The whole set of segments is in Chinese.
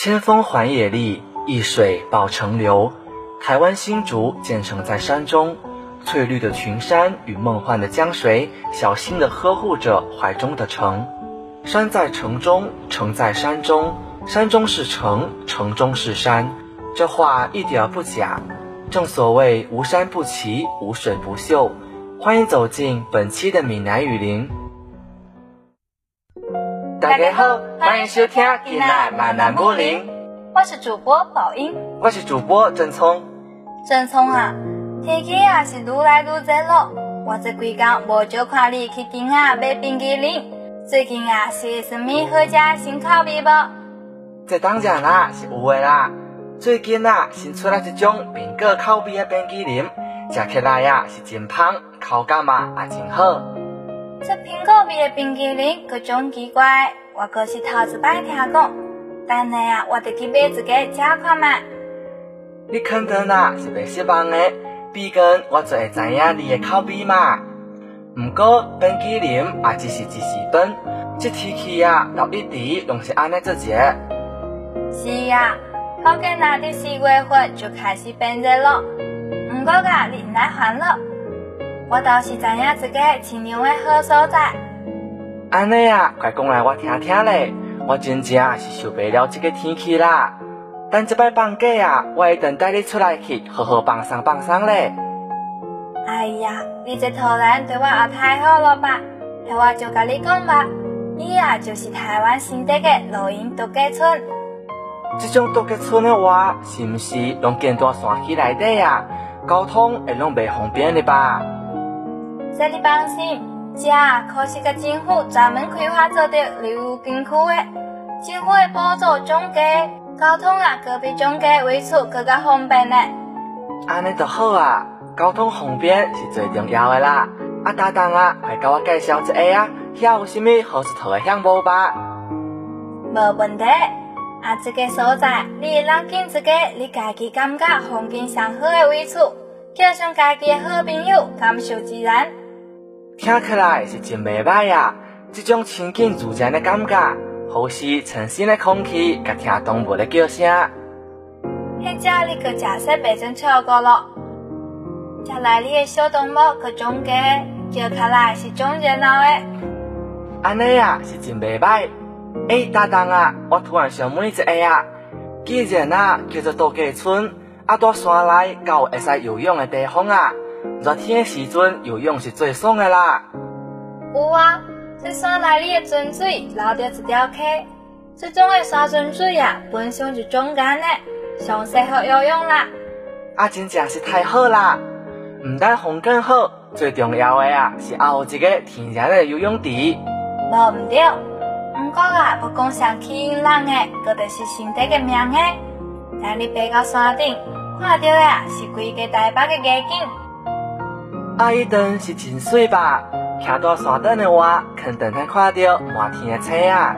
千峰环野丽，一水抱城流。台湾新竹建成在山中，翠绿的群山与梦幻的江水，小心地呵护着怀中的城。山在城中，城在山中，山中是城，城中是山。这话一点不假。正所谓无山不齐，无水不秀。欢迎走进本期的闽南语林。大家好，欢迎收听今日闽南武林。我是主播宝英，我是主播郑聪。郑聪啊，天气啊是愈来愈热了。我这几天无少看你去店啊买冰淇淋。最近啊是什么好食新口味无？这当然啦，是有的啦。最近啊新出来一种苹果口味的冰淇淋，吃起来呀是真香，口感嘛也真好。这苹果味的冰淇淋，各种奇怪，我可是头一摆听讲。等下啊，我得去买一个吃看嘛。你肯定啦是袂失望的，毕竟我就会知影你的口味嘛。不过冰淇淋也只是一时短，这天气啊，到一直拢是安尼做节。是呀，好个那的四月份就开始变热了。不过啊，你来烦了。我倒是知影一个清凉的好所在。安尼啊，快讲来我听听咧！我真正是受不了这个天气啦。等这摆放假啊，我一定带你出来去好好放松放松咧。哎呀，你这突然对我也太好了吧？那我就跟你讲吧，你啊就是台湾新得的露营度假村。这种度假村的话，是不是拢建在山区内底啊？交通会拢袂方便的吧？这你放心，这可是个政府专门开发做的旅游景区的，政府会补助中介，交通啊，隔壁中介位处更加方便呢。安尼就好啊，交通方便是最重要的啦。啊，搭档啊，快给我介绍一下啊，遐有啥物好佚佗的项目吧？无问题，啊，这个所在，你会当拣一个你家己感觉风景上好的位处，叫上家己的好朋友，感受自然。听起来是真袂歹啊！这种亲近自然的感觉，呼吸清新的空气，甲听动物的叫声。迄只你个假设变成错过了，再来你的小动物个中间，叫起来是种热闹的。安尼啊，是真袂歹。哎，搭档啊，我突然想问一下啊，既然啊叫做度假村，啊在山内有会使游泳的地方啊？热天的时阵游泳是最爽的啦。有啊，这山内里的泉水流着一条溪，这种的山泉水啊，本身就中间的，上适合游泳啦。啊，真正是太好啦！唔但风景好，最重要的啊，是还有一个天然的游泳池。无唔对，不过啊，不讲上吸引人的，佫就是心地嘅名诶。等你爬到山顶，看到的是规个台北嘅夜景。啊，一定是真水吧？徛到山顶的话，肯定能看到满天的星啊！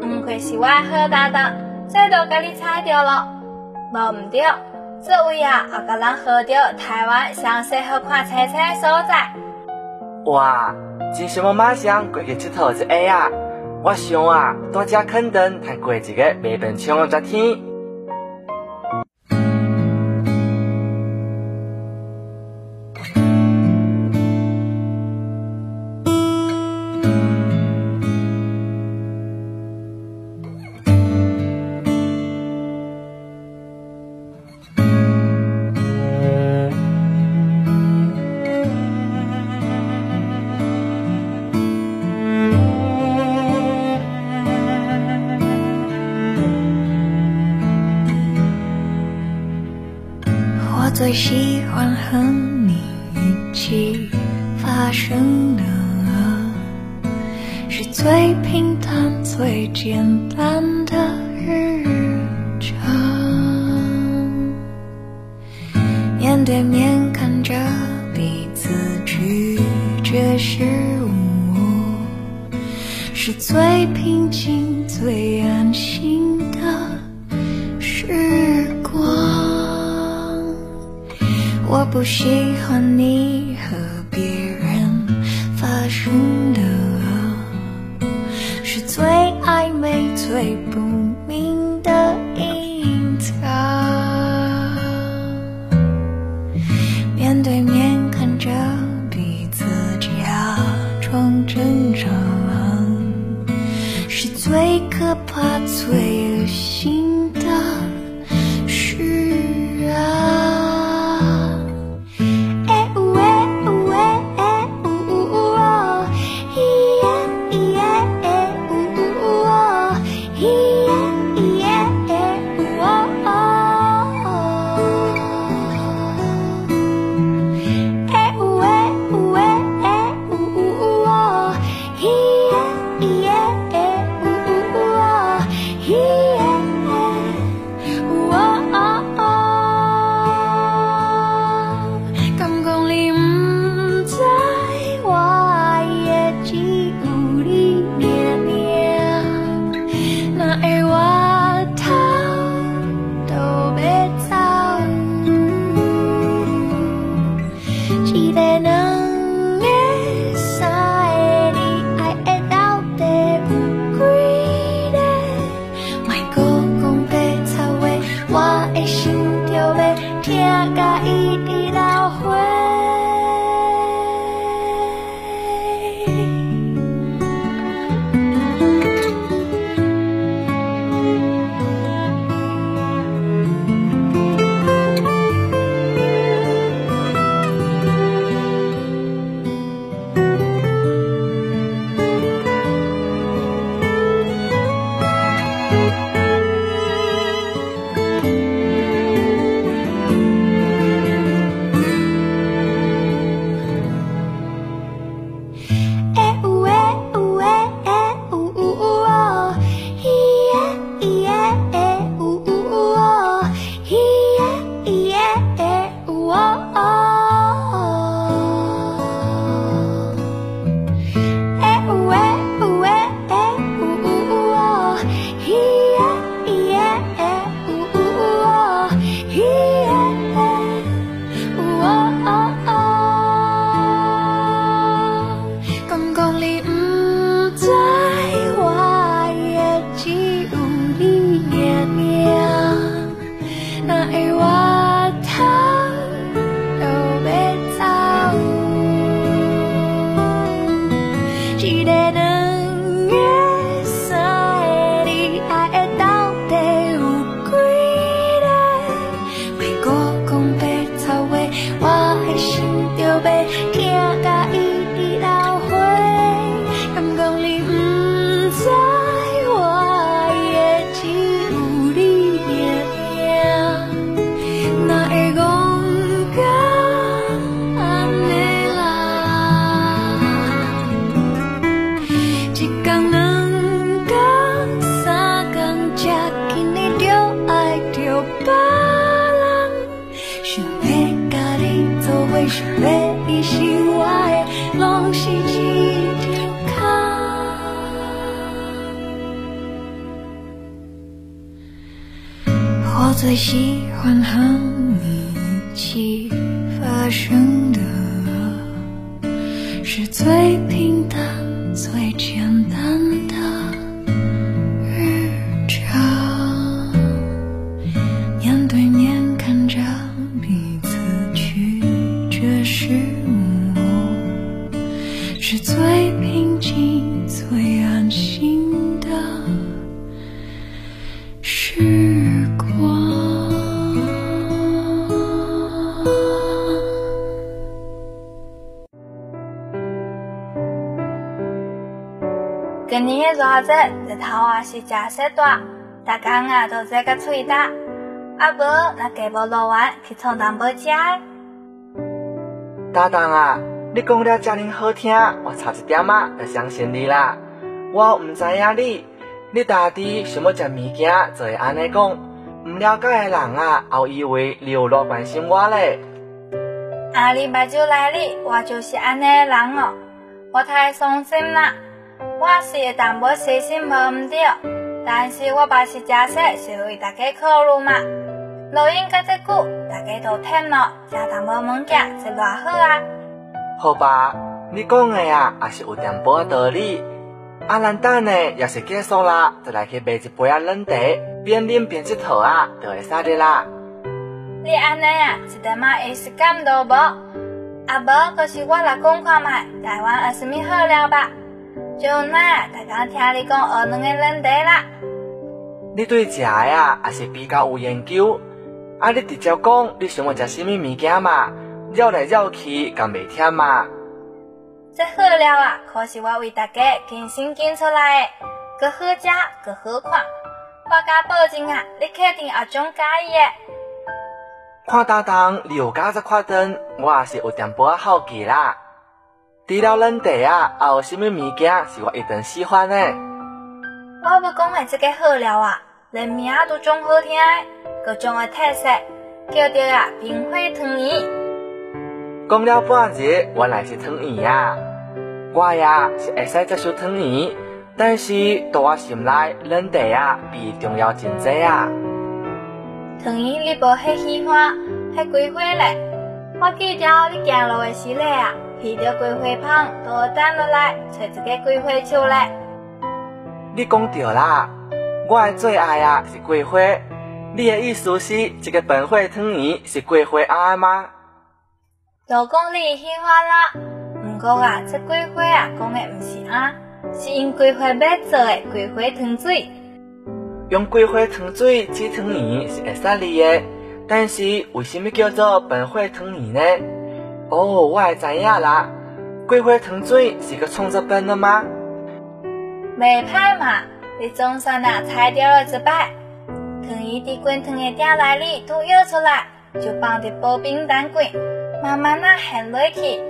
唔愧是我好搭档，这都给你猜到了。无唔对，这位啊，也甲人喝到台湾上适合看星星的所在。哇，真想要马上过去佚佗一下啊！我想啊，大家肯定通过一个袂平常的热天。最喜欢和你一起发生的，是最平淡、最简单的日常。面对面看着彼此咀嚼食物，是最平静、最不喜欢你。最喜欢和你一起发生的。是最平淡、最日头啊是大，啊都热个喙焦，啊无那家无落完去创淡薄食。搭档啊，你讲了遮尔好听，我差一点啊就相信你啦。我毋知影你，你家己想要食物件就会安尼讲，毋了解的人啊，还以为你有偌关心我咧。啊，你目睭来哩，我就是安尼的人哦，我太伤心啦。我是会淡薄细心无毋对，但是我爸是假说是为大家考虑嘛。录音到这久，大家都听了，食淡薄物件是偌好啊。好吧，你讲的啊，也是有淡薄仔道理。啊，咱等呢，要是结束啦，就来去买一杯啊冷茶，边啉边佚佗啊，就会使的啦。你安尼啊，一点仔仪式感都无。啊无，就是我来讲看卖，台湾有啥物好料吧？就那，大家听你讲学两个冷茶啦。你对食呀也是比较有研究，啊，你直接讲你想要食什么物件嘛？绕来绕去，敢袂忝嘛？这好料啊，可是我为大家精心拣出来的，搁好食，个好看。我敢保证啊，你肯定也种介意的。看搭档，你有加只看灯，我也是有点不好奇啦。除了冷茶啊，还有什么物件是我一定喜欢的？我要讲的这个好料啊，连名都种好听，各种的特色，叫做啊冰火汤圆。讲了半日，原来是汤圆啊！我呀是会使接受汤圆，但是在我心内，冷茶啊比重要真多啊。汤圆你无迄喜欢，迄桂花嘞？我记着你行路的时咧啊，闻到桂花香，都等落来找一个桂花树来。你讲对啦，我的最爱啊是桂花。你的意思是，这个本花汤圆是桂花鸭吗？就讲你喜欢啦。不过啊，这桂花啊讲的不是鸭，是用桂花蜜做的桂花汤水。用桂花汤水煮汤圆是会使理的，但是为什么叫做本花汤圆呢？哦，我知影啦，桂花糖水是个创作本的吗？袂歹嘛，你总算啊猜对了一摆。糖衣伫滚烫的鼎内里都舀出来，就放伫薄冰单柜，慢慢啊陷落去。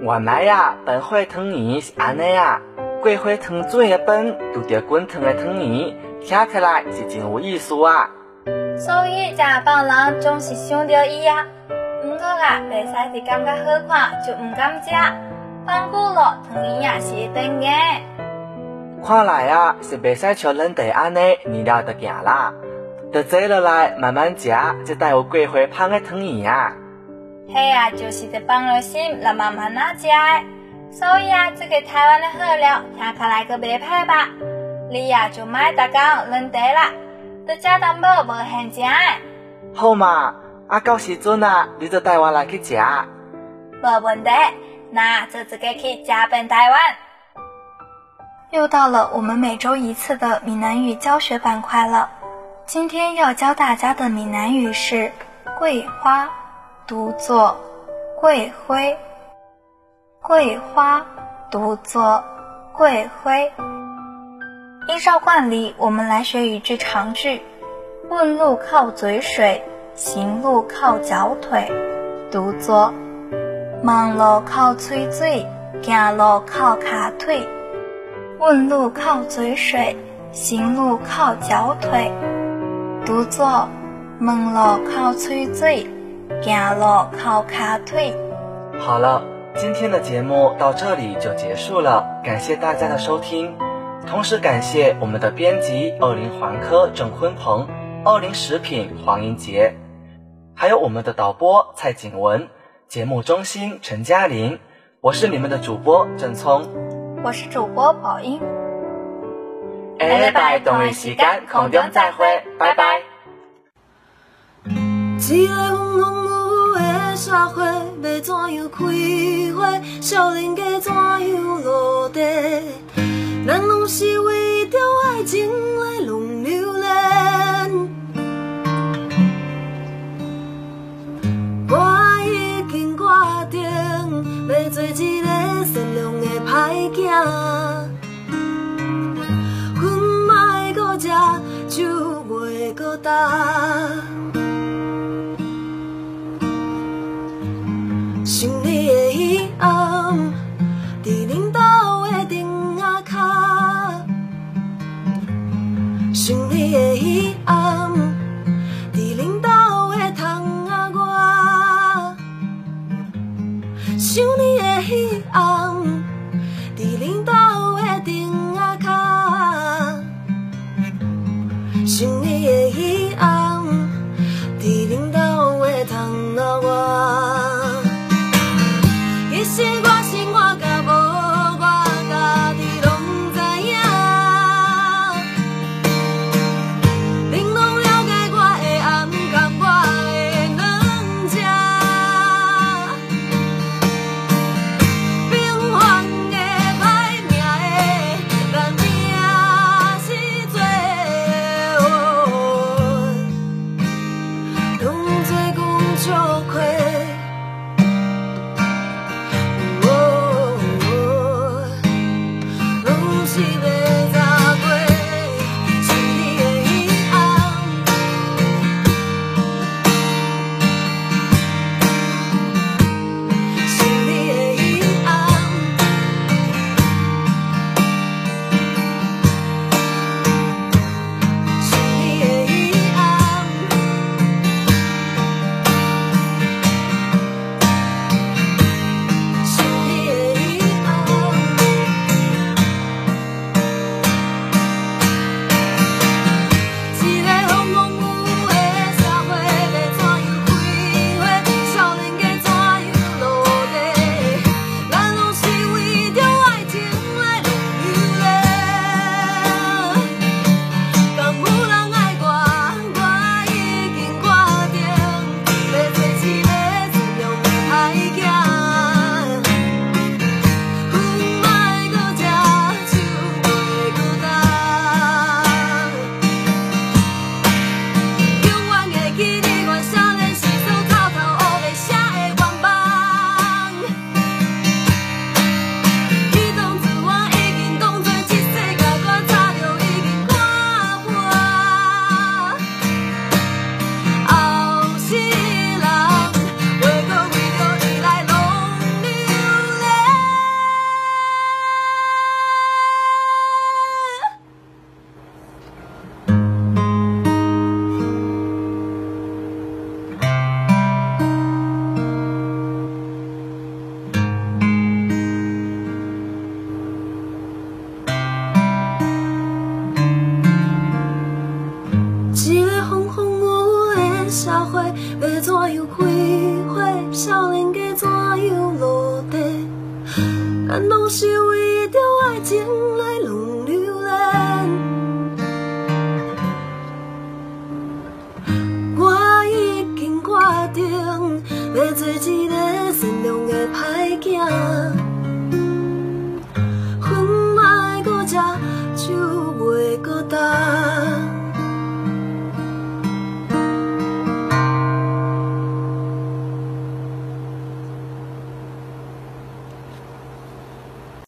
原来呀，本花糖圆是安尼啊，桂花糖水的本拄着滚烫的糖圆，听起来是真有意思啊。所以正帮人总是想着伊啊，不过啊，袂使是感觉好看就唔敢食，放久了汤圆也是会断的。看来啊，是袂使像冷茶安尼年了就行啦，得坐落来慢慢食就带有桂花香的糖圆啊。嘿啊，就是得放落心来慢慢啊食的。所以啊，这个台湾的好料听起来可袂歹吧？你啊就买大讲冷茶啦，得食淡薄无现食的。好嘛，啊到时阵啊，你就带我来去食。没问题，那就直接去加本台湾。又到了我们每周一次的闽南语教学板块了。今天要教大家的闽南语是“桂花”，读作“桂灰”。桂花读作“桂灰”。依照惯例，我们来学一句长句。问路靠嘴水，行路靠脚腿，读作“望路靠嘴嘴，行路靠卡腿”。问路靠嘴水，行路靠脚腿，读作问路靠嘴嘴，行路靠卡腿。好了，今天的节目到这里就结束了，感谢大家的收听，同时感谢我们的编辑二零环科郑坤鹏、二零食品黄英杰，还有我们的导播蔡景文，节目中心陈嘉玲，我是你们的主播郑聪。我是主播宝英，下礼拜同一时间空中再会，拜拜。一个风风雨雨的社会，要怎样开花？少年家怎样落地？咱拢是为着爱情来浪流想你的彼暗。俺拢是为着爱情